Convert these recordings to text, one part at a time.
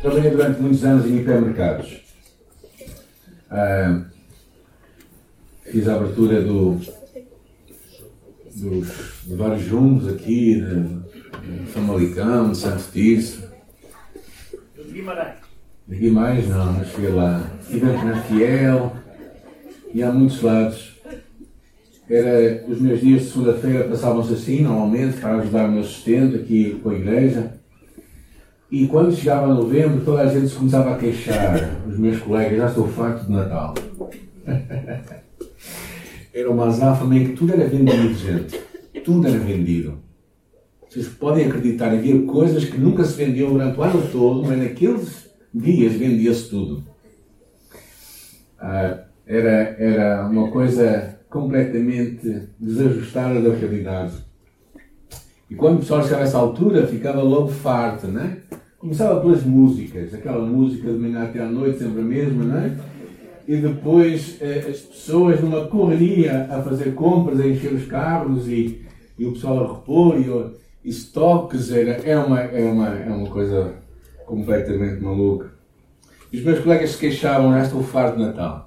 Trabalhei durante muitos anos em hipermercados. Uh, fiz a abertura do, dos, de vários jumbos aqui, de, de Famalicão, de Santo Tirso. De Guimarães. De Guimarães não, mas fui lá. Estivemos na Fiel e há muitos lados. Era, os meus dias de segunda-feira passavam-se assim, normalmente, para ajudar o meu sustento aqui com a igreja. E quando chegava novembro, toda a gente se começava a queixar. Os meus colegas, já estou farto de Natal. era uma azáfama em que tudo era vendido, gente. Tudo era vendido. Vocês podem acreditar, havia coisas que nunca se vendiam durante o ano todo, mas naqueles dias vendia-se tudo. Ah, era, era uma coisa completamente desajustada da realidade. E quando o pessoal chegava a essa altura, ficava logo farto, né? Começava pelas músicas, aquela música de manhã até à noite, sempre a mesma, não é? E depois eh, as pessoas numa correria a fazer compras, a encher os carros e, e o pessoal a repor e, e estoques, era, é, uma, é, uma, é uma coisa completamente maluca. E os meus colegas se queixavam, já estou farto de Natal.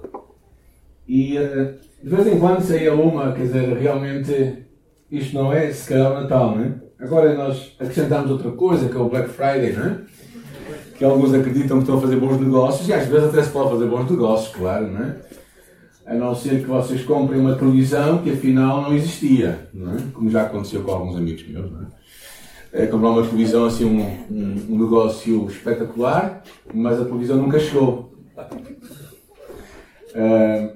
E uh, de vez em quando saía uma, quer dizer, realmente isto não é se calhar Natal, não é? Agora nós acrescentamos outra coisa, que é o Black Friday, não é? Que alguns acreditam que estão a fazer bons negócios, e às vezes até se pode fazer bons negócios, claro, não é? A não ser que vocês comprem uma televisão que afinal não existia, não é? Como já aconteceu com alguns amigos meus, não é? é comprar uma televisão assim, um, um, um negócio espetacular, mas a televisão nunca chegou. Uh,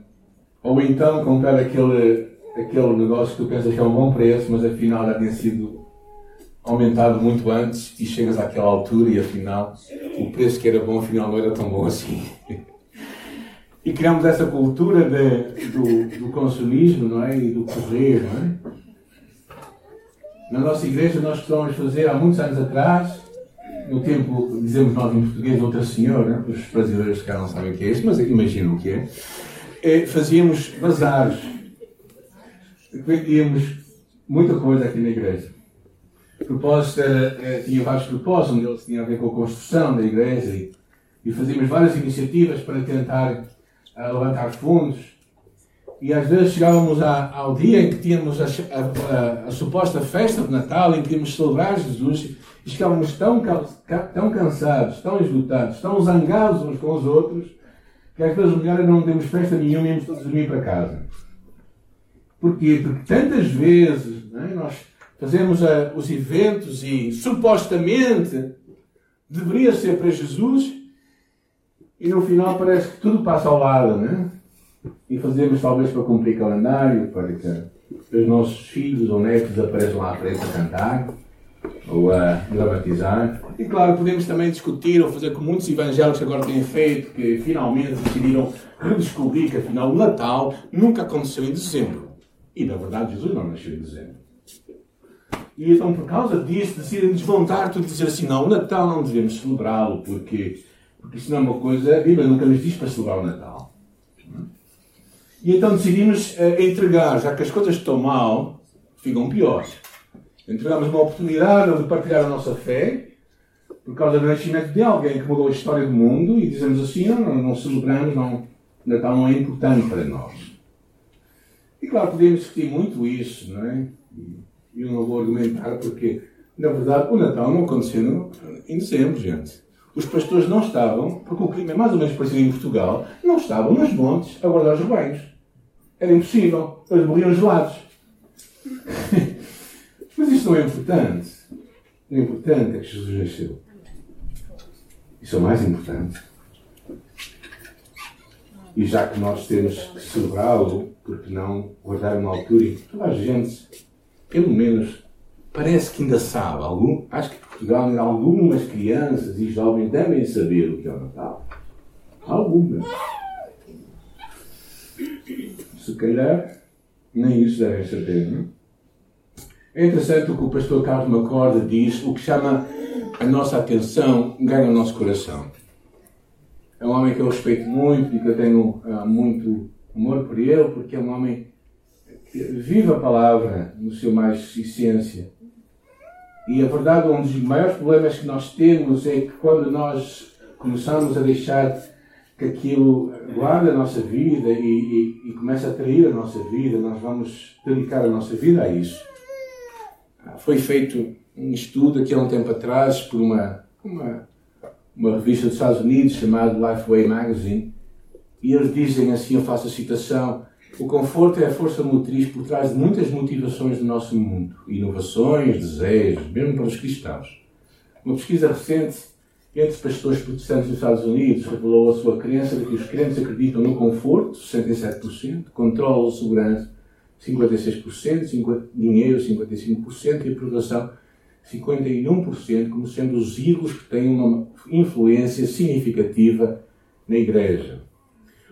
ou então comprar aquele, aquele negócio que tu pensas que é um bom preço, mas afinal já tinha sido aumentado muito antes e chegas àquela altura e afinal o preço que era bom afinal não era tão bom assim. E criamos essa cultura de, do, do, consumismo não é? e do correr. Não é? Na nossa igreja nós costumamos fazer há muitos anos atrás, no tempo, dizemos nós em português, outra senhora, os brasileiros que não sabem o que é isso, mas imaginam o que é é, fazíamos bazares. Vendíamos muita coisa aqui na igreja. O propósito era, é, tinha vários propósitos, um deles tinha a ver com a construção da igreja e, e fazíamos várias iniciativas para tentar uh, levantar fundos. E às vezes chegávamos a, ao dia em que tínhamos a, a, a, suposta festa de Natal, em que íamos celebrar Jesus, e chegávamos tão, tão cansados, tão esgotados, tão zangados uns com os outros, que às vezes o melhor é não termos festa nenhuma e íamos todos dormir para casa. Porquê? Porque tantas vezes é? nós fazemos uh, os eventos e supostamente deveria ser para Jesus e no final parece que tudo passa ao lado, né? E fazemos talvez para cumprir calendário, para que os nossos filhos ou netos apareçam lá à frente a cantar ou a dramatizar. E claro, podemos também discutir ou fazer como muitos evangélicos agora têm feito, que finalmente decidiram redescobrir que afinal o Natal nunca aconteceu em dezembro. E na verdade Jesus não nasceu em dezembro. E então, por causa disso, decidem desmontar tudo e dizer assim: não, o Natal não devemos celebrá-lo, porque, porque isso não é uma coisa. A Bíblia nunca nos diz para celebrar o Natal. E então decidimos uh, entregar, já que as coisas estão mal, ficam piores entregamos uma oportunidade de partilhar a nossa fé por causa do nascimento de alguém que mudou a história do mundo e dizemos assim, não, não, não celebramos, não, Natal não é importante para nós. E claro, podemos discutir muito isso, não é? E eu não vou argumentar porque, na verdade, o Natal não aconteceu em dezembro, gente. Os pastores não estavam, porque o clima é mais ou menos parecido em Portugal, não estavam nos montes a guardar os rebanhos. Era impossível. Eles morriam gelados. Mas isso não é importante. O importante é que Jesus nasceu. Isso é o mais importante. E já que nós temos que celebrá-lo, porque não guardar uma altura em que toda a gente, pelo menos, parece que ainda sabe. Algum, acho que Portugal algumas crianças e jovens devem saber o que é o Natal. Algumas. Se calhar, nem isso devem saber, não? É interessante o que o pastor Carlos Macorda diz, o que chama a nossa atenção ganha o nosso coração. É um homem que eu respeito muito e que eu tenho uh, muito amor por ele, porque é um homem vive a palavra no seu mais essência. E a verdade, um dos maiores problemas que nós temos é que quando nós começamos a deixar que aquilo guarde a nossa vida e, e, e comece a atrair a nossa vida, nós vamos dedicar a nossa vida a isso. Foi feito um estudo aqui há um tempo atrás por uma, uma, uma revista dos Estados Unidos chamada Lifeway Magazine e eles dizem assim, eu faço a citação, o conforto é a força motriz por trás de muitas motivações do nosso mundo, inovações, desejos, mesmo para os cristãos. Uma pesquisa recente entre pastores protestantes dos Estados Unidos revelou a sua crença de que os crentes acreditam no conforto, 67%, controle ou segurança, 56%, dinheiro, 55% e aprovação, 51%, como sendo os ídolos que têm uma influência significativa na igreja.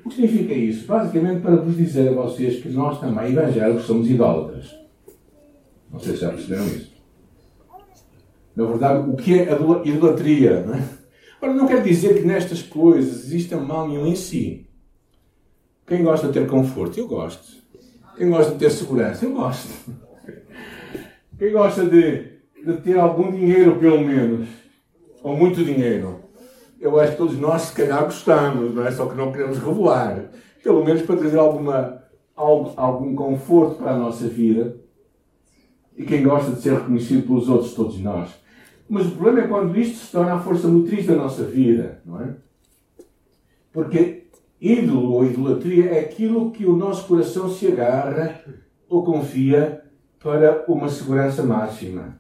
O que significa isso? Basicamente para vos dizer a vocês que nós também, evangélicos, somos idólatras. Não sei se já perceberam isso. Na verdade, o que é a idolatria? Não é? Ora, não quer dizer que nestas coisas exista mal nenhum em si. Quem gosta de ter conforto? Eu gosto. Quem gosta de ter segurança? Eu gosto. Quem gosta de, de ter algum dinheiro, pelo menos? Ou muito dinheiro? Eu acho que todos nós, se calhar, gostamos, não é? Só que não queremos revelar. Pelo menos para trazer alguma, algum, algum conforto para a nossa vida. E quem gosta de ser reconhecido pelos outros, todos nós. Mas o problema é quando isto se torna a força motriz da nossa vida, não é? Porque ídolo ou idolatria é aquilo que o nosso coração se agarra ou confia para uma segurança máxima.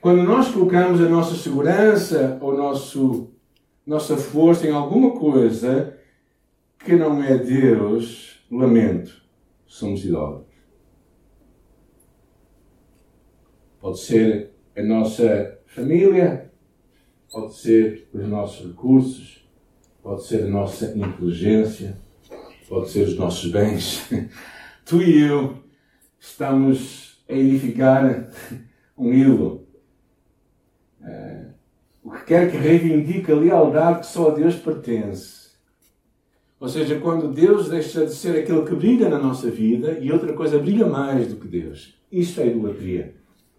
Quando nós colocamos a nossa segurança, o nosso nossa força em alguma coisa que não é Deus, lamento, somos idólatras. Pode ser a nossa família, pode ser os nossos recursos, pode ser a nossa inteligência, pode ser os nossos bens. Tu e eu estamos a edificar um ídolo. O que quer que reivindique a lealdade que só a Deus pertence. Ou seja, quando Deus deixa de ser aquele que brilha na nossa vida e outra coisa brilha mais do que Deus. Isso é idolatria.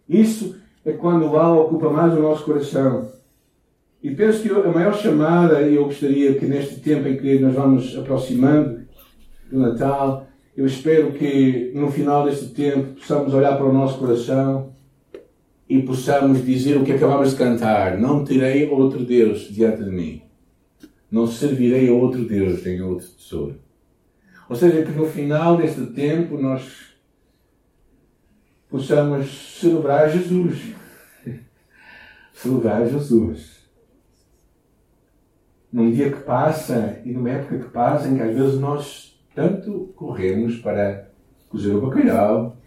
Isso é quando o mal ocupa mais o nosso coração. E penso que a maior chamada, e eu gostaria que neste tempo em que nós vamos aproximando do Natal, eu espero que no final deste tempo possamos olhar para o nosso coração e possamos dizer o que acabamos de cantar: Não terei outro Deus diante de mim. Não servirei a outro Deus nem outro tesouro. Ou seja, que no final deste tempo nós possamos celebrar Jesus. celebrar Jesus. Num dia que passa e numa época que passa em que às vezes nós tanto corremos para cozer o bacalhau,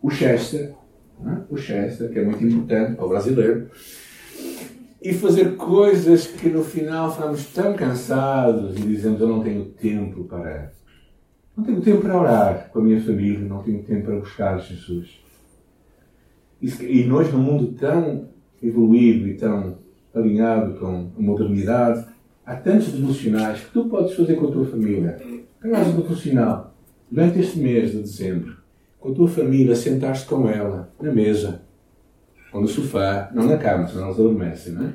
o chester, né? o Chester, que é muito importante para o brasileiro, e fazer coisas que no final ficamos tão cansados e dizemos eu não tenho tempo para. Não tenho tempo para orar com a minha família, não tenho tempo para buscar Jesus. E nós, num mundo tão evoluído e tão alinhado com a modernidade, há tantos devocionais que tu podes fazer com a tua família. Pegas um devocional durante este mês de dezembro com a tua família, sentar-te com ela na mesa, ou no sofá, não na cama, senão eles adormecem, não é?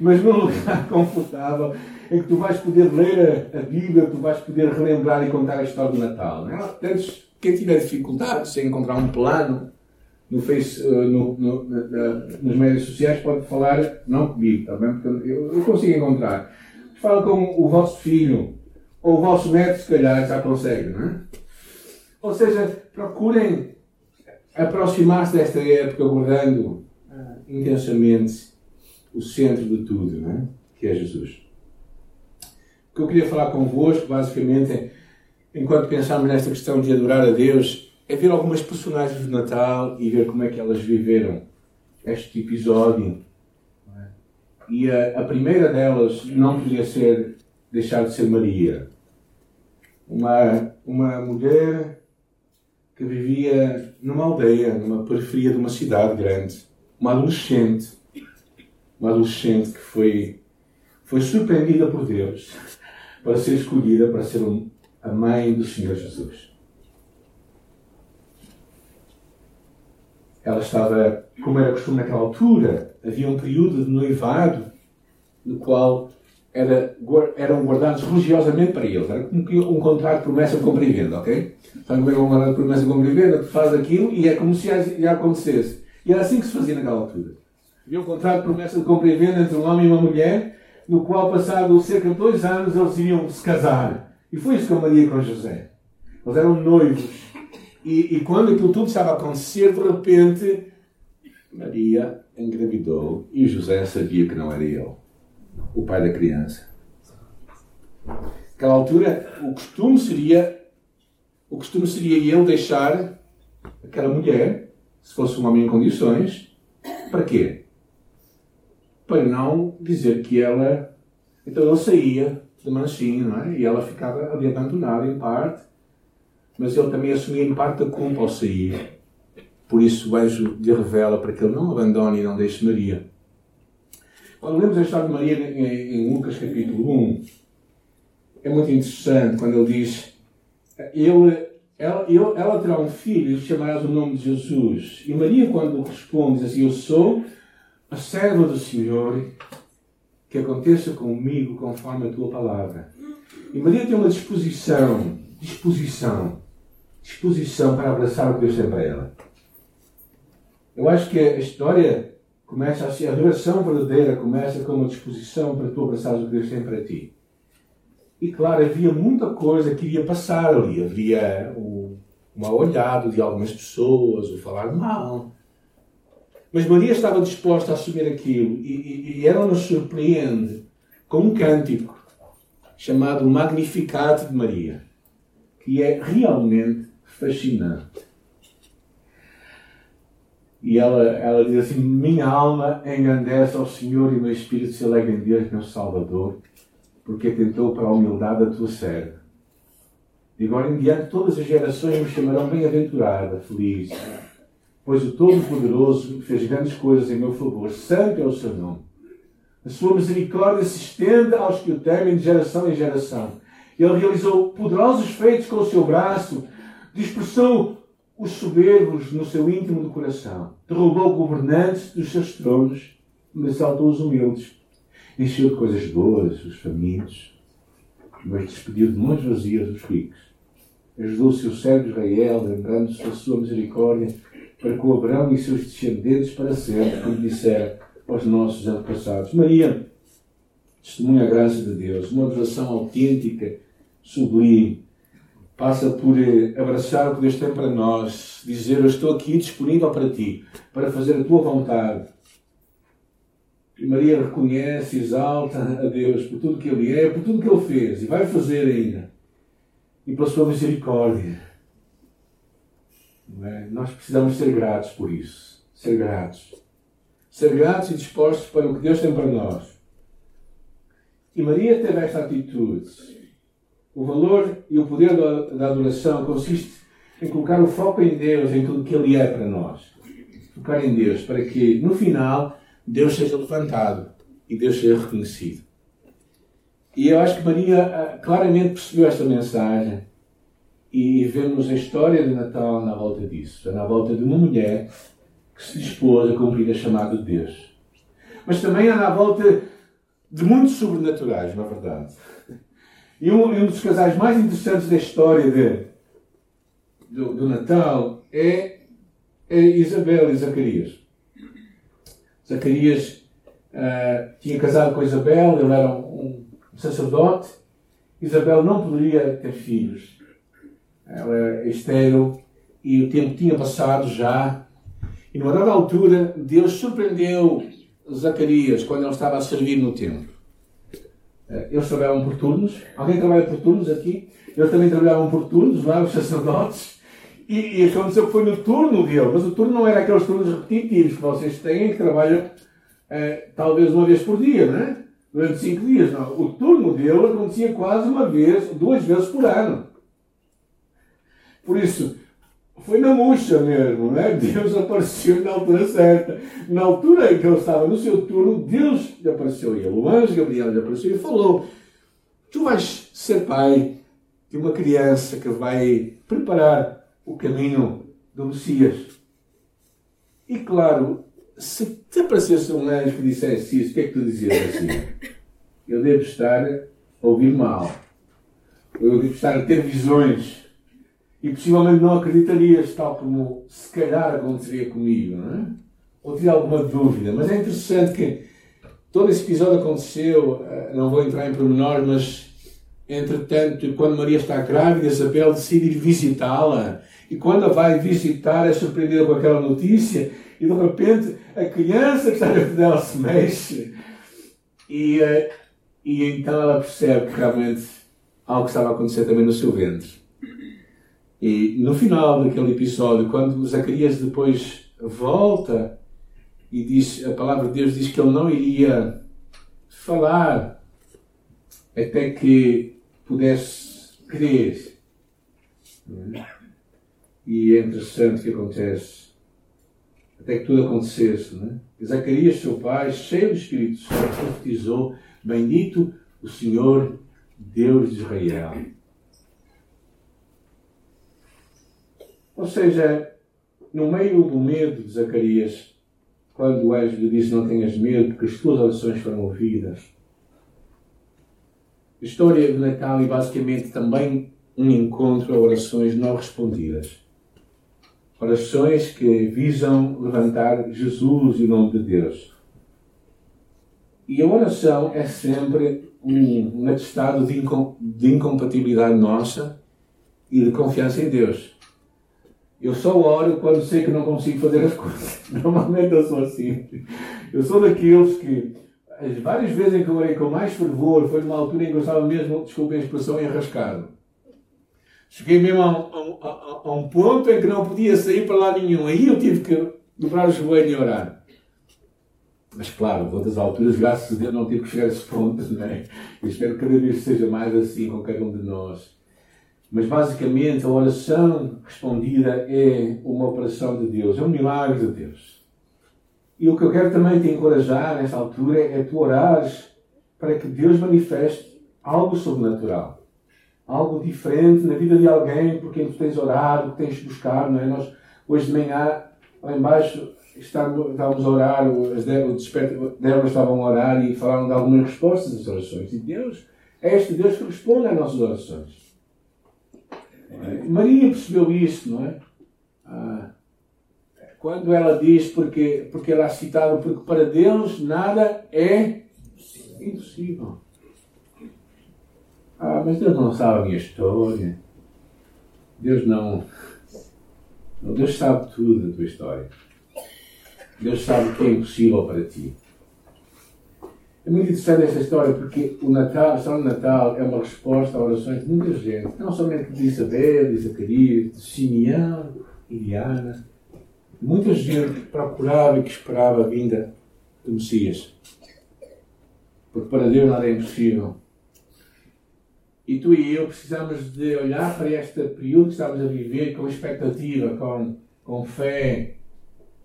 Mas num lugar confortável em que tu vais poder ler a, Bíblia, tu vais poder relembrar e contar a história do Natal. Não é? Portanto, quem tiver dificuldades em encontrar um plano no face, eh, no, no, na, nas mídias sociais pode falar, não comigo, está bem? Porque eu, eu consigo encontrar. Fala com o vosso filho, ou o vosso neto, se calhar, já consegue, não é? Ou seja, procurem aproximar-se desta época guardando ah, intensamente o centro de tudo, não é? que é Jesus. O que eu queria falar convosco, basicamente, enquanto pensamos nesta questão de adorar a Deus, é ver algumas personagens do Natal e ver como é que elas viveram este episódio. É? E a, a, primeira delas não podia ser deixar de ser Maria. Uma, uma mulher que vivia numa aldeia, numa periferia de uma cidade grande. Uma adolescente. Uma adolescente que foi, foi surpreendida por Deus para ser escolhida para ser a mãe do Senhor Jesus. Ela estava, como era costume naquela altura, havia um período de noivado no qual era, eram guardados religiosamente para eles. Era como um contrato de promessa de compra e venda, ok? Sabe como é um contrato de promessa de compra e venda? Tu faz aquilo e é como se já acontecesse. E era assim que se fazia naquela altura. Havia um contrato de promessa de compra e venda entre um homem e uma mulher, no qual, passado cerca de dois anos, eles iriam se casar. E foi isso que a Maria com José. Eles eram noivos. E, e quando aquilo tudo estava a acontecer, de repente, Maria engravidou e José sabia que não era ele, o pai da criança. Naquela altura, o costume seria o costume seria ele deixar aquela mulher, se fosse um homem em condições, para quê? Para não dizer que ela. Então ele saía de manchinho, não é? E ela ficava ali abandonada em parte, mas ele também assumia em parte a culpa ao sair. Por isso o anjo lhe revela para que ele não abandone e não deixe Maria. Lemos a história de Maria em Lucas capítulo 1, é muito interessante quando ele diz ele, ela, ele, ela terá um filho e chamarás o nome de Jesus. E Maria, quando responde, diz assim: Eu sou a serva do Senhor, que aconteça comigo conforme a tua palavra. E Maria tem uma disposição, disposição, disposição para abraçar o que Deus tem para ela. Eu acho que a história começa assim, a adoração verdadeira começa com uma disposição para tu abraçares o que Deus tem para ti. E claro, havia muita coisa que iria passar ali. Havia o, mal olhado de algumas pessoas, o falar mal. Mas Maria estava disposta a assumir aquilo e, e, e ela nos surpreende com um cântico chamado Magnificat de Maria, que é realmente fascinante. E ela, ela diz assim: Minha alma engrandece ao Senhor e meu espírito se alegra em Deus, meu Salvador, porque atentou para a humildade da tua serva. De agora em diante, todas as gerações me chamarão bem-aventurada, feliz, pois o Todo-Poderoso fez grandes coisas em meu favor. Santo é o seu nome. A sua misericórdia se estende aos que o temem de geração em geração. Ele realizou poderosos feitos com o seu braço, dispersou os soberbos no seu íntimo do coração. Derrubou governantes dos seus tronos, mas exaltou os humildes. Encheu de coisas boas os famintos, mas despediu de mãos vazias os ricos. Ajudou o seu servo Israel, lembrando-se da sua misericórdia, para com Abraão e seus descendentes para sempre, como dissera aos nossos antepassados. Maria testemunha a graça de Deus, uma adoração autêntica, sublime, passa por eh, abraçar o que Deus tem para nós, dizer: Eu estou aqui disponível para ti, para fazer a tua vontade. E Maria reconhece, exalta a Deus por tudo que Ele é, por tudo que Ele fez e vai fazer ainda, e pela sua misericórdia. É? Nós precisamos ser gratos por isso. Ser gratos. Ser gratos e dispostos para o que Deus tem para nós. E Maria teve esta atitude o valor e o poder da adoração consiste em colocar o foco em Deus, em tudo que Ele é para nós. Focar em Deus, para que no final Deus seja levantado e Deus seja reconhecido. E eu acho que Maria ah, claramente percebeu esta mensagem e vemos a história de Natal na volta disso. Na volta de uma mulher que se dispôs a cumprir a chamada de Deus. Mas também é na volta de muitos sobrenaturais, na verdade. E um, um dos casais mais interessantes da história de, do, do Natal é, é, Isabel e Zacarias. Zacarias uh, tinha casado com Isabel, ele era um, um sacerdote. Isabel não poderia ter filhos. Ela era estéril e o tempo tinha passado já. E numa dada altura, Deus surpreendeu Zacarias quando ele estava a servir no templo. Eh, eles trabalhavam por turnos. Alguém trabalha por turnos aqui? Eles também trabalhavam por turnos, lá, os sacerdotes. E, e aconteceu que foi no turno dele, mas o turno não era aqueles turnos repetitivos que vocês têm, que trabalham eh, talvez uma vez por dia, não é? Durante cinco dias. Não. O turno dele acontecia quase uma vez, duas vezes por ano. Por isso, foi na murcha mesmo, né? Deus apareceu na altura certa. Na altura em que ele estava no seu turno, Deus lhe apareceu ele. O anjo Gabriel lhe apareceu e falou: Tu vais ser pai de uma criança que vai preparar o caminho do Messias. E claro, se te aparecesse um anjo que dissesse isso, o que é que tu dizias assim? eu devo estar a ouvir mal. Eu devo estar a ter visões. E possivelmente não acreditarias, tal como se calhar aconteceria comigo, não é? Ou teria alguma dúvida. Mas é interessante que todo esse episódio aconteceu, eh, não vou entrar em pormenor, mas entretanto, quando Maria está grávida, Isabel decide ir visitá-la. E quando a vai visitar, é surpreendida com aquela notícia e de repente a criança que está dentro dela se mexe. E, eh, e então ela percebe que realmente algo estava a acontecer também no seu ventre. E no final daquele episódio, quando Zacarias depois volta e diz, a palavra de Deus diz que ele não iria falar até que pudesse crer. E é interessante o que acontece até que tudo acontecesse. Né? Zacarias, seu pai, cheio do Espírito Santo, profetizou: Bendito o Senhor, Deus de Israel. Ou seja, no meio do medo de Zacarias, quando o anjo lhe Não tenhas medo, porque as tuas orações foram ouvidas. A história de Natal é basicamente também um encontro a orações não respondidas. Orações que visam levantar Jesus e o nome de Deus. E a oração é sempre um, um atestado de, incom de incompatibilidade nossa e de confiança em Deus. Eu só oro quando sei que não consigo fazer as coisas. Normalmente eu sou assim. Eu sou daqueles que, as várias vezes em que eu orei com mais fervor, foi numa altura em que eu estava mesmo, desculpem a expressão, enrascado. Cheguei mesmo a, a, a, a, um ponto em que não podia sair para lá nenhum. Aí eu tive que dobrar o joelho e orar. Mas claro, outras alturas, graças a Deus, não tive que chegar a esse ponto. Não é? Eu espero que cada vez seja mais assim com cada um de nós. Mas basicamente a oração respondida é uma operação de Deus, é um milagre de Deus. E o que eu quero também te encorajar nesta altura é tu orares para que Deus manifeste algo sobrenatural algo diferente na vida de alguém por quem tu tens orado, que tens buscado, não é? Nós, hoje de manhã, lá embaixo, estávamos a orar, as Débora estavam a orar e falaram de algumas respostas às orações. E Deus, é este Deus que responde às nossas orações. É? Maria percebeu isso, não é? Ah, quando ela diz, porque, porque ela é citada, porque para Deus nada é impossível. Ah, mas Deus não sabe a minha história. Deus não. Deus sabe tudo da tua história. Deus sabe o que é impossível para ti. É muito interessante esta história porque o Natal, a história do Natal é uma resposta a orações de muita gente, não somente de Isabel, de Zacarias, de Simeão Diana. Muita gente procurava e que esperava a vinda do Messias. Porque para Deus nada é impossível. E tu e eu precisamos de olhar para este período que estamos a viver com expectativa, com, com fé,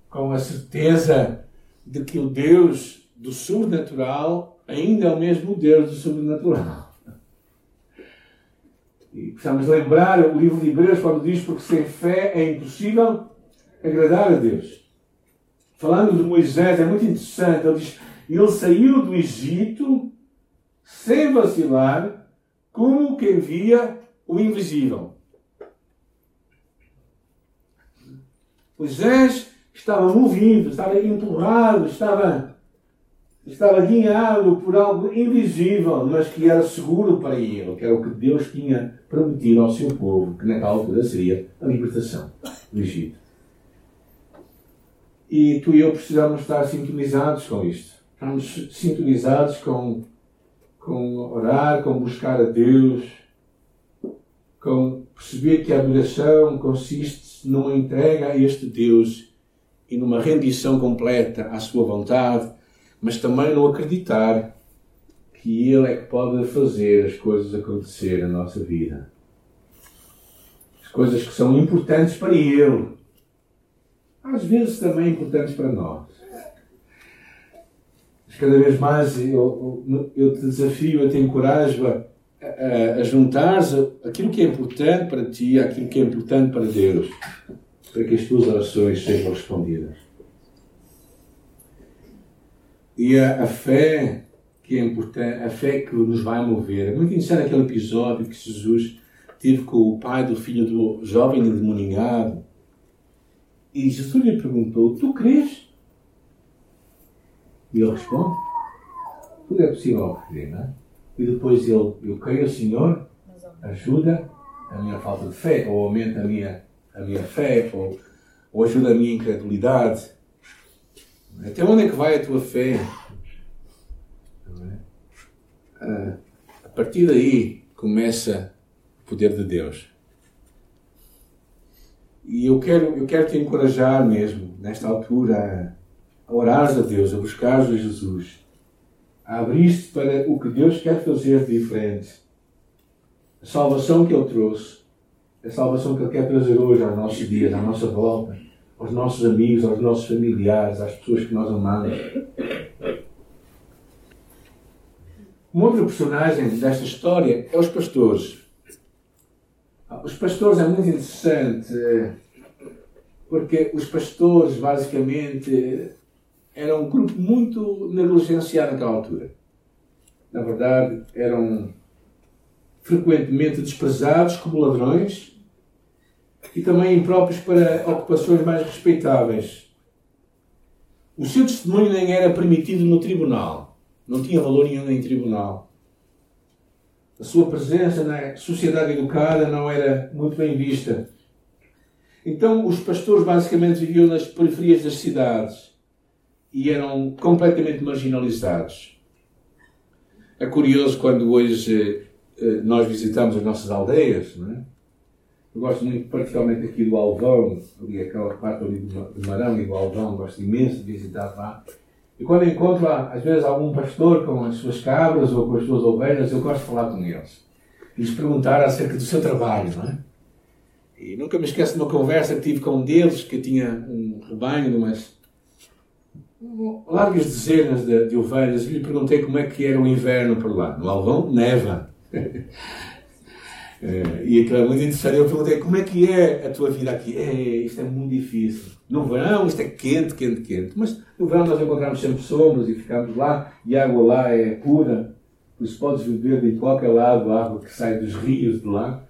com a certeza de que o Deus do sobrenatural ainda é o mesmo Deus do sobrenatural. E precisamos lembrar o livro de Hebreus quando diz porque sem fé é impossível agradar a Deus. Falando de Moisés, é muito interessante. Ele diz: ele saiu do Egito sem vacilar como quem via o invisível. Moisés estava movido, estava empurrado, estava, estava guiado por algo invisível, mas que era seguro para ele, que era o que Deus tinha prometido ao seu povo, que naquela altura seria a libertação do Egito. E tu e eu precisamos estar sintonizados com isto. Estamos sintonizados com com orar, com buscar a Deus, com perceber que a adoração consiste numa entrega a este Deus e numa rendição completa à sua vontade, mas também no acreditar que Ele é que pode fazer as coisas acontecer na nossa vida. As coisas que são importantes para Ele, às vezes também importantes para nós cada vez mais eu, eu te desafio, eu te encorajo a, a, a aquilo que é importante para ti, aquilo que é importante para Deus, para que as tuas orações sejam respondidas. E a, a fé que é importante, a fé que nos vai mover. É muito interessante aquele episódio que Jesus teve com o pai do filho do jovem endemoniado. E Jesus lhe perguntou: Tu crês? E ele responde: Tudo é possível ao crer, não é? E depois ele: Eu creio, Senhor, ajuda a minha falta de fé, ou aumenta a minha, a minha fé, ou, ou ajuda a minha incredulidade. Até onde é que vai a tua fé? Ah, a partir daí começa o poder de Deus. E eu quero, eu quero te encorajar mesmo, nesta altura, a orares a Deus, a buscares a Jesus, a abrir-te para o que Deus quer fazer de diferente. A salvação que Ele trouxe, a salvação que Ele quer trazer hoje aos nossos dias, à nossa volta, aos nossos amigos, aos nossos familiares, às pessoas que nós amamos. Uma outra personagem desta história é os pastores. Os pastores é muito interessante porque os pastores, basicamente, eram um grupo muito negligenciado naquela altura. Na verdade, eram frequentemente desprezados como ladrões e também impróprios para ocupações mais respeitáveis. O seu testemunho nem era permitido no tribunal, não tinha valor nenhum em tribunal. A sua presença na sociedade educada não era muito bem vista. Então, os pastores basicamente viviam nas periferias das cidades e eram completamente marginalizados. É curioso quando hoje eh, nós visitamos as nossas aldeias, não é? Eu gosto muito, particularmente aqui do Alvão, ali aquela parte ali de Marão e do Alvão, gosto imenso de visitar lá. E quando encontro, às vezes, algum pastor com as suas cabras ou com as suas ovelhas, eu gosto de falar com eles. E lhes perguntar acerca do seu trabalho, não é? E nunca me esqueço de uma conversa que tive com um deles, que tinha um rebanho de umas largas dezenas de, de ovelhas, e lhe perguntei como é que era o inverno por lá. No Alvão, neva. É, e aquilo é muito interessante. Eu perguntei como é que é a tua vida aqui. É, isto é muito difícil. No verão isto é quente, quente, quente. Mas no verão nós encontramos sempre sombras e ficamos lá e a água lá é pura. Por isso podes beber de qualquer lado a água que sai dos rios de lá.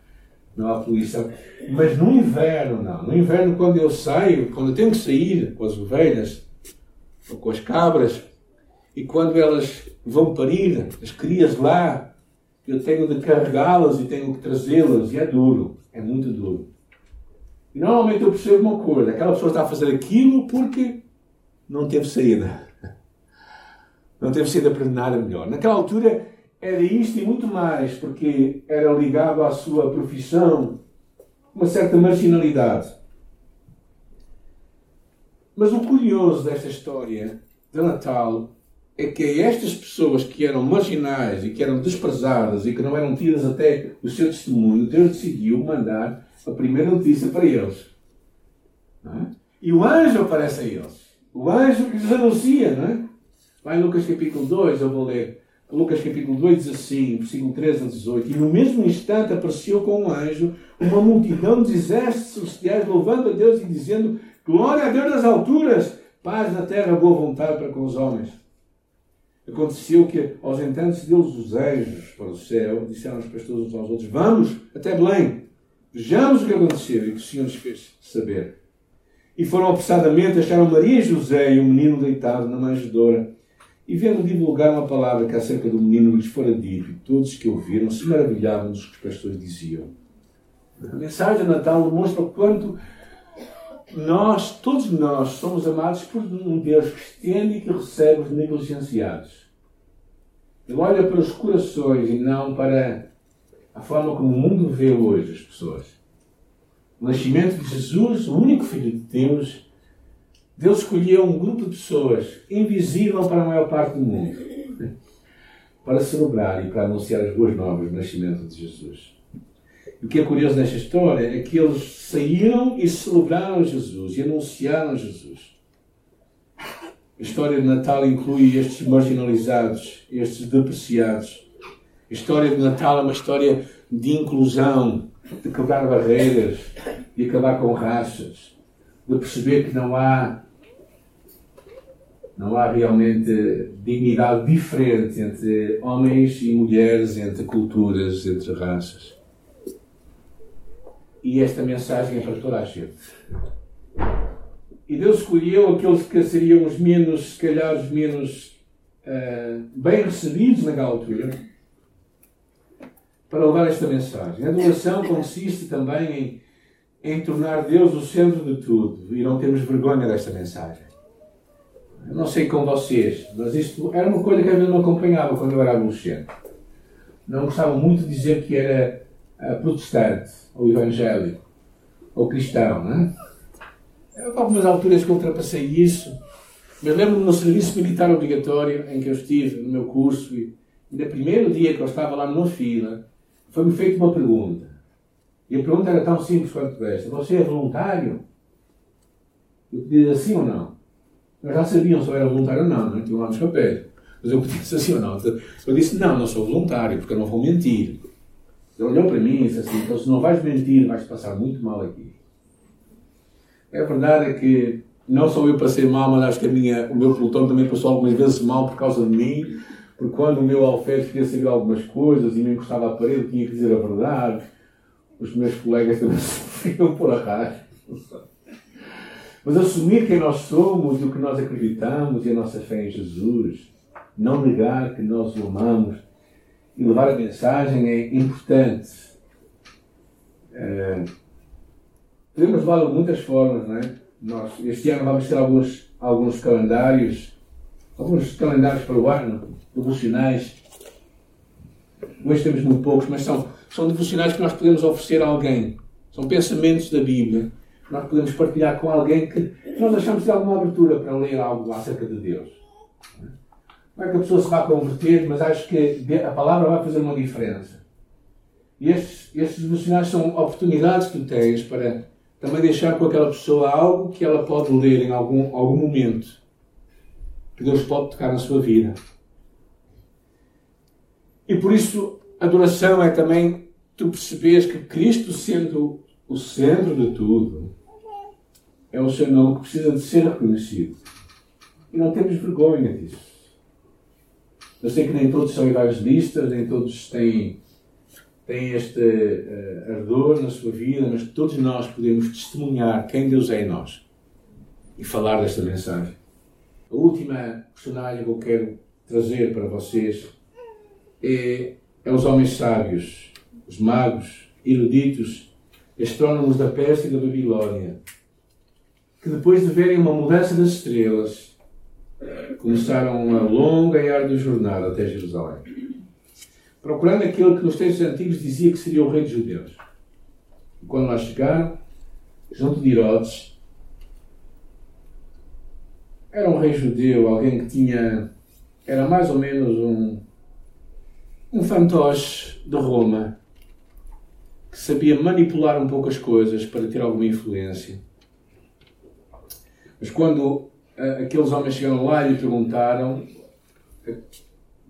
Não há poluição. Mas no inverno não. No inverno quando eu saio, quando eu tenho que sair com as ovelhas ou com as cabras e quando elas vão parir, as crias lá eu tenho de carregá-las e tenho que trazê-las, e é duro, é muito duro. E normalmente eu percebo uma coisa: aquela pessoa está a fazer aquilo porque não teve saída. Não teve saída para nada melhor. Naquela altura era isto e muito mais, porque era ligado à sua profissão, uma certa marginalidade. Mas o curioso desta história de Natal é que estas pessoas que eram marginais e que eram desprezadas e que não eram tidas até o seu testemunho, Deus decidiu mandar a primeira notícia para eles. É? E o anjo aparece a eles. O anjo que lhes anuncia, não é? Lá em Lucas capítulo 2, eu vou ler. Lucas capítulo 2 diz assim, versículo 13 a 18: E no mesmo instante apareceu com um anjo uma multidão de exércitos celestiais, louvando a Deus e dizendo: Glória a Deus nas alturas, paz na terra, boa vontade para com os homens. Aconteceu que, aos entantos deles, os anjos para o céu disseram aos pastores uns aos outros: Vamos até Belém, vejamos o que aconteceu e que o Senhor nos fez saber. E foram apressadamente, acharam Maria e José e o menino deitado na manjedoura. E vendo divulgar uma palavra que acerca do menino lhes fora dito, e todos que ouviram se maravilhavam dos que os pastores diziam. A mensagem de Natal demonstra o quanto nós, todos nós, somos amados por um Deus estende e que recebe os negligenciados. Ele olha para os corações e não para a forma como o mundo vê hoje as pessoas. O nascimento de Jesus, o único Filho de Deus, Deus escolheu um grupo de pessoas invisível para a maior parte do mundo para celebrar e para anunciar as boas novas do nascimento de Jesus. E o que é curioso nesta história é que eles saíram e celebraram Jesus e anunciaram Jesus. A história de Natal inclui estes marginalizados, estes depreciados. A história de Natal é uma história de inclusão, de quebrar barreiras, de acabar com raças, de perceber que não há Não há realmente dignidade diferente entre homens e mulheres, entre culturas, entre raças. E esta mensagem é para toda a gente. E Deus escolheu aqueles que seriam os menos, se calhar, os menos uh, bem recebidos naquela altura para levar esta mensagem. A adoração consiste também em, em tornar Deus o centro de tudo e não termos vergonha desta mensagem. Eu não sei com vocês, mas isto era uma coisa que às vezes me acompanhava quando eu era adolescente. Não gostava muito de dizer que era protestante, ou evangélico, ou cristão, não é? Houve algumas alturas que ultrapassei isso, mas lembro-me no serviço militar obrigatório em que eu estive, no meu curso, e no primeiro dia que eu estava lá numa fila, foi-me feita uma pergunta. E a pergunta era tão simples quanto esta: Você é voluntário? Eu podia dizer sim ou não. Eles já sabiam se eu era voluntário ou não, não é? tinham lá nos papéis. Mas eu podia dizer sim ou não. Eu disse: Não, não sou voluntário, porque eu não vou mentir. Ele olhou para mim e disse assim: Então, se não vais mentir, vais passar muito mal aqui. É verdade é que não só eu passei mal, mas acho que minha, o meu pelotão também passou algumas vezes mal por causa de mim porque quando o meu alfete queria saber algumas coisas e me encostava à parede, tinha que dizer a verdade. Os meus colegas também sofriam por arrasto. Mas assumir quem nós somos e o que nós acreditamos e a nossa fé em Jesus, não negar que nós o amamos e levar a mensagem é importante. É, podemos levá-lo de muitas formas, não é? Nós, este ano vamos ter alguns, alguns calendários, alguns calendários para o ano, devocionais. Hoje temos muito poucos, mas são, são devocionais que nós podemos oferecer a alguém. São pensamentos da Bíblia que nós podemos partilhar com alguém que nós achamos ter alguma abertura para ler algo acerca de Deus. Não é que a pessoa se vá converter, mas acho que a palavra vai fazer uma diferença. E estes, estes devocionais são oportunidades que tu tens para também deixar com aquela pessoa algo que ela pode ler em algum, algum momento. Que Deus pode tocar na sua vida. E por isso, adoração é também tu perceberes que Cristo, sendo o centro de tudo, é o seu nome que precisa de ser reconhecido. E não temos vergonha disso. Eu sei que nem todos são evangelistas, nem todos têm, têm este uh, ardor na sua vida, mas todos nós podemos testemunhar quem Deus é em nós e falar desta mensagem. A última personagem que eu quero trazer para vocês é, é os homens sábios, os magos, eruditos, astrônomos da Pérsia e da Babilónia, que depois de verem uma mudança das estrelas, começaram uma longa e árdua jornada até Jerusalém, procurando aquele que nos textos antigos dizia que seria o rei dos judeus. E quando lá chegaram, junto de Herodes, era um rei judeu, alguém que tinha. era mais ou menos um um fantoche de Roma que sabia manipular um pouco as coisas para ter alguma influência. Mas quando aqueles homens chegaram lá e lhe perguntaram,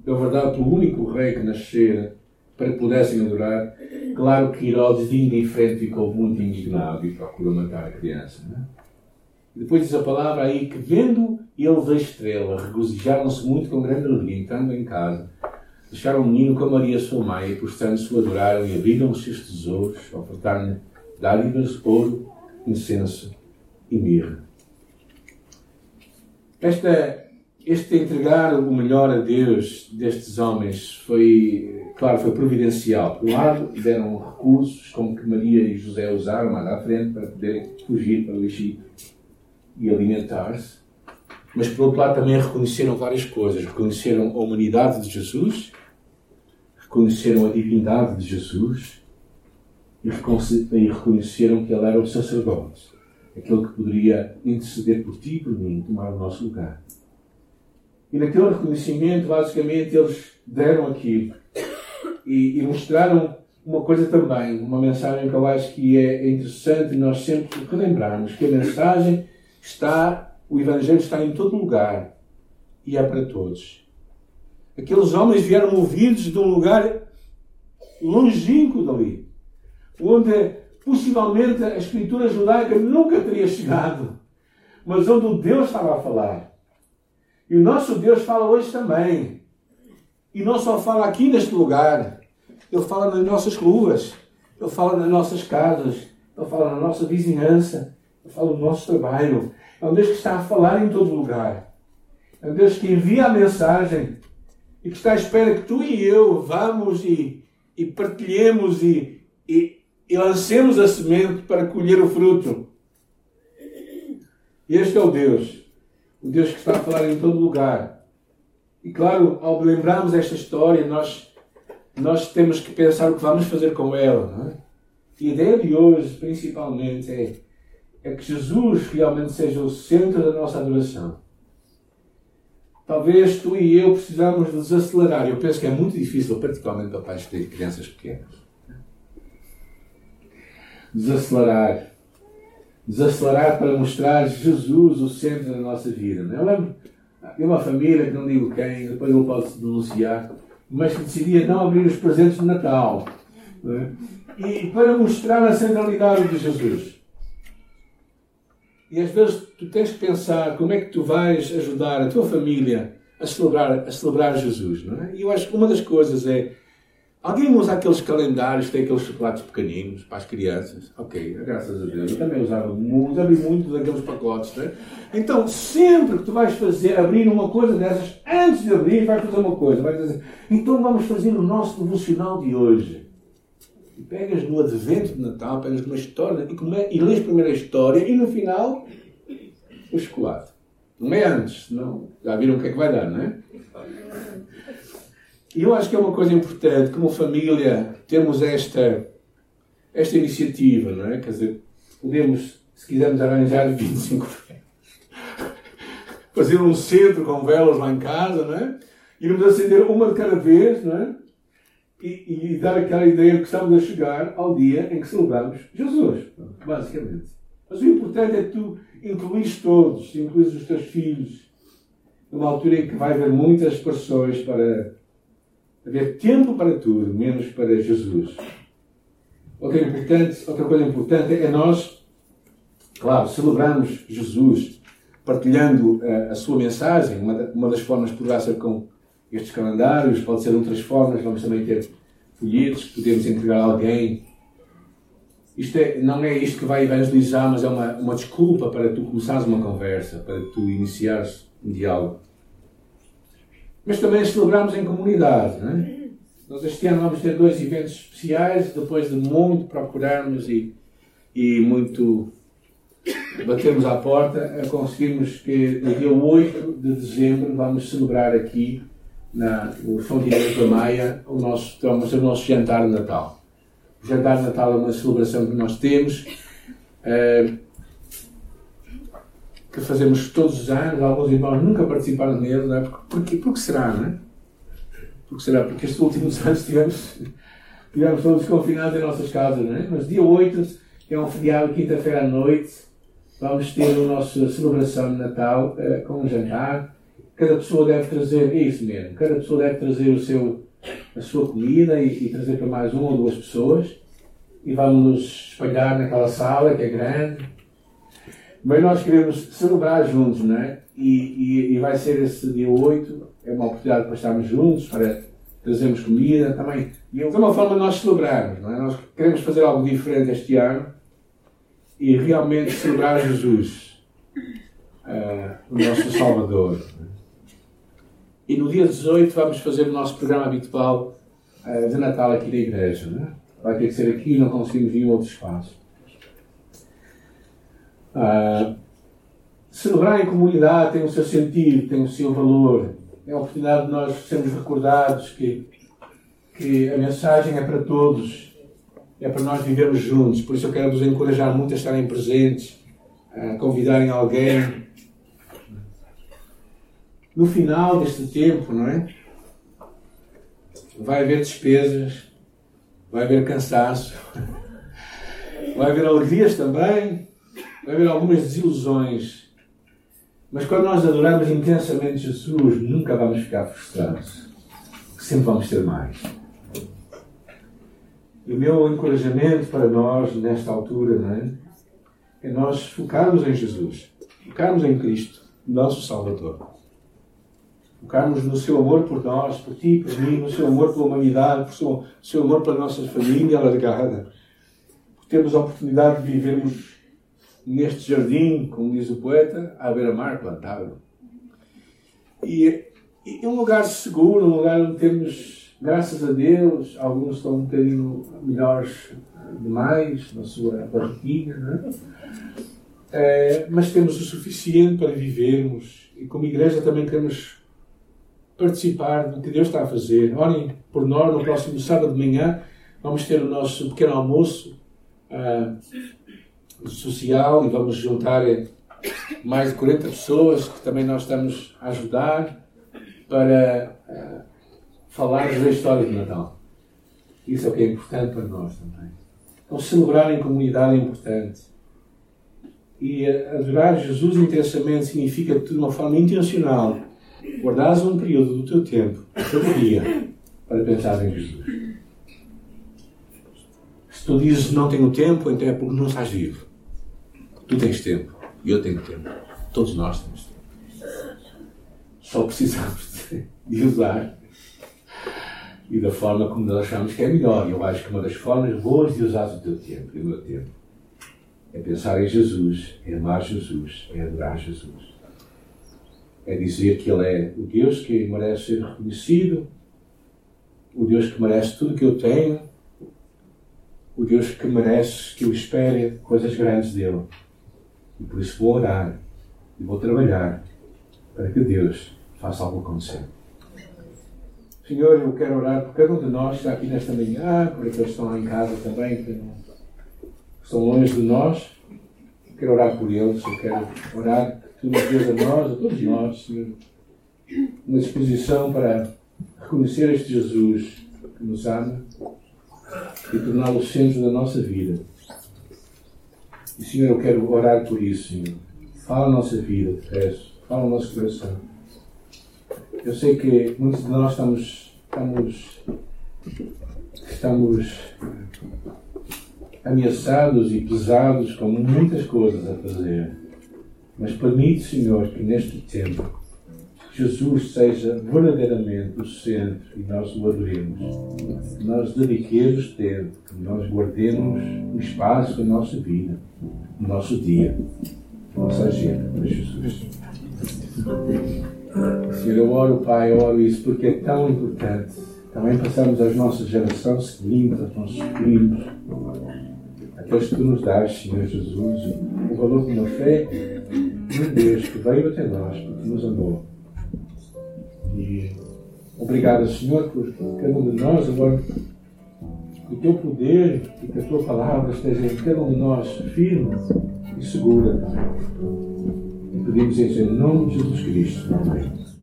na verdade, pelo único rei que nascera para que pudessem adorar, claro que Herodes, de indiferente, ficou muito indignado e procurou matar a criança. É? Depois diz a palavra aí que, vendo eles a estrela, regozijaram-se muito com grande alegria, entrando em casa Deixaram o menino com a Maria sua mãe, e postando-se o adoraram e abriram os seus tesouros, ofertaram-lhe dádivas, ouro, incenso e mirra. Esta, este entregar o melhor a Deus destes homens foi, claro, foi providencial. Por um lado, deram recursos, como que Maria e José usaram mais à frente, para poderem fugir para o Egito e alimentar-se. Mas, por outro lado, também reconheceram várias coisas. Reconheceram a humanidade de Jesus reconheceram a divindade de Jesus e reconheceram que ele era o sacerdote, aquele que poderia interceder por ti e por mim, tomar o nosso lugar. E naquele reconhecimento, basicamente, eles deram aquilo e, e mostraram uma coisa também, uma mensagem que eu acho que é interessante nós sempre relembrarmos, que a mensagem está, o Evangelho está em todo lugar e é para todos. Aqueles homens vieram movidos de um lugar longínquo dali, onde possivelmente a escritura judaica nunca teria chegado, mas onde o Deus estava a falar. E o nosso Deus fala hoje também. E não só fala aqui neste lugar, Ele fala nas nossas ruas, Ele fala nas nossas casas, Ele fala na nossa vizinhança, Ele fala no nosso trabalho. É um Deus que está a falar em todo lugar. É um Deus que envia a mensagem e que está à espera que tu e eu vamos e, e partilhemos e, e, lancemos a semente para colher o fruto. Este é o Deus. O Deus que está a falar em todo lugar. E claro, ao lembrarmos esta história, nós, nós temos que pensar o que vamos fazer com ela. É? E a ideia de hoje, principalmente, é, é que Jesus realmente seja o centro da nossa adoração. Talvez tu e eu precisamos desacelerar. Eu penso que é muito difícil, particularmente para pais de crianças pequenas. Desacelerar desacelerar para mostrar Jesus o centro da nossa vida. É? Eu lembro de uma família, que não digo quem, depois eu posso denunciar, mas que decidia não abrir os presentes de Natal. É? E para mostrar a centralidade de Jesus. E às vezes tu tens que pensar como é que tu vais ajudar a tua família a celebrar, a celebrar Jesus. Não é? E eu acho que uma das coisas é Alguém usa aqueles calendários têm aqueles chocolates pequeninos para as crianças? Ok, graças a Deus. Eu também usava muito, abri muito daqueles pacotes. Né? Então, sempre que tu vais fazer, abrir uma coisa dessas, antes de abrir, vais fazer uma coisa. Vais dizer, então vamos fazer o nosso devocional de hoje. E pegas no advento de Natal, pegas uma história e, come, e lês primeiro a história e no final o chocolate. Não é antes, não. Já viram o que é que vai dar, não é? E eu acho que é uma coisa importante, como família, termos esta, esta iniciativa, não é? Quer dizer, podemos, se quisermos arranjar 25 fazer um centro com velas lá em casa, não é? Irmos acender uma de cada vez, não é? E, e, dar aquela ideia de que estamos a chegar ao dia em que celebramos Jesus, basicamente. Mas o importante é que tu incluís todos, incluís os teus filhos, numa altura em que vai haver muitas pressões para haver tempo para tudo, menos para Jesus. Outra, importante, outra coisa importante é nós, claro, celebramos Jesus partilhando a, eh, a sua mensagem. Uma, uma, das formas poderá ser com estes calendários, pode ser outras formas. Vamos também ter folhetos, podemos entregar a alguém. Isto é, não é isto que vai evangelizar, mas é uma, uma desculpa para tu começares uma conversa, para tu iniciares um diálogo mas também celebramos em comunidade. Não é? Nós este ano vamos ter dois eventos especiais, depois de muito procurarmos e, e muito batermos à porta, conseguimos que no dia 8 de dezembro vamos celebrar aqui na, no Fontineiros da Maia o nosso, vamos o nosso jantar de Natal. O jantar de Natal é uma celebração que nós temos. Uh, que fazemos todos os anos, alguns irmãos nunca participaram nele, não é? Porque, porque será, não é? Porque será? Porque estes últimos anos tivemos, tivemos todos confinados em nossas casas, não é? Mas dia 8 é um feriado, quinta-feira à noite, vamos ter a nossa celebração de Natal uh, com um jantar. Cada pessoa deve trazer, é isso mesmo, cada pessoa deve trazer o seu, a sua comida e, e trazer para mais uma ou duas pessoas. E vamos nos espalhar naquela sala que é grande mas nós queremos celebrar juntos, não é? E, e, e, vai ser esse dia 8, é uma oportunidade para estarmos juntos, para trazermos comida também. E é uma forma de nós celebrarmos, não é? Nós queremos fazer algo diferente este ano e realmente celebrar Jesus, uh, o nosso Salvador. E no dia 18 vamos fazer o nosso programa habitual uh, de Natal aqui na igreja, não é? Vai ter que ser aqui, não conseguimos vir em outro espaço. Ah, celebrar em comunidade tem o seu sentido, tem o seu valor. É a oportunidade de nós sermos recordados que, que a mensagem é para todos, é para nós vivermos juntos. Por isso eu quero vos encorajar muito a estarem presentes, a convidarem alguém. No final deste tempo, não é? Vai haver despesas, vai haver cansaço, vai haver alegrias também, vai haver algumas desilusões. Mas quando nós adoramos intensamente Jesus, nunca vamos ficar frustrados. Sempre vamos ter mais. E o meu encorajamento para nós, nesta altura, é? é nós focarmos em Jesus, focarmos em Cristo, nosso Salvador. focarmos no seu amor por nós, por ti, por mim, no seu amor pela humanidade, por seu, amor pela nossa família alargada. Por termos a oportunidade de vivermos neste jardim, como diz o poeta, à beira-mar plantado. E, e um lugar seguro, um lugar onde temos, graças a Deus, alguns estão um bocadinho melhores demais na sua barriguinha, não é? É, mas temos o suficiente para vivermos e como igreja também queremos participar do que Deus está a fazer. Orem por nós no próximo sábado de manhã. Vamos ter o nosso pequeno almoço uh, social e vamos juntar mais de 40 pessoas que também nós estamos a ajudar para uh, falar da história de Natal. Isso é o que é importante para nós também. Então, celebrar em comunidade é importante. E adorar Jesus intensamente significa de uma forma intencional, guardares um período do teu tempo, todo dia, para pensar em Jesus. Se tu dizes não tenho tempo, então é porque não estás vivo. Tu tens tempo. Eu tenho tempo. Todos nós temos tempo. Só precisamos de usar e da forma como nós achamos que é melhor. Eu acho que uma das formas boas de usar o teu tempo e o meu tempo é pensar em Jesus, é amar Jesus, é adorar Jesus. É dizer que Ele é o Deus que merece ser reconhecido, o Deus que merece tudo que eu tenho, o Deus que merece que eu espere coisas grandes dele. E por isso vou orar e vou trabalhar para que Deus faça algo acontecer. Senhor, eu quero orar por cada um de nós que está aqui nesta manhã, por aqueles que estão lá em casa também, que estão longe de nós. quero orar por eles, eu quero orar que tu nos dês a nós, a todos nós, Senhor, uma disposição para reconhecer este Jesus que nos ama e torná-lo centro da nossa vida. E, Senhor, eu quero orar por isso, Senhor. Fala a nossa vida, te peço. Fala o nosso coração. Eu sei que muitos de nós estamos, estamos, estamos ameaçados e pesados com muitas coisas a fazer. Mas permite, Senhor, que neste tempo Jesus seja verdadeiramente o centro e nós o adoremos. Nós dediquemos tempo, que nós guardemos um espaço na nossa vida, no nosso dia, na nossa agenda para Jesus. Senhor, eu oro, Pai, eu oro isso porque é tão importante. Também passamos às nossas gerações seguintes, aos nossos primos, aqueles que tu nos dás, Senhor Jesus, o valor de uma fé de Deus que veio até nós, porque nos amou. Obrigado, Senhor, por cada um de nós agora. Que o teu poder e que a tua palavra esteja em cada um de nós firme e segura. E pedimos isso em nome de Jesus Cristo. Amém.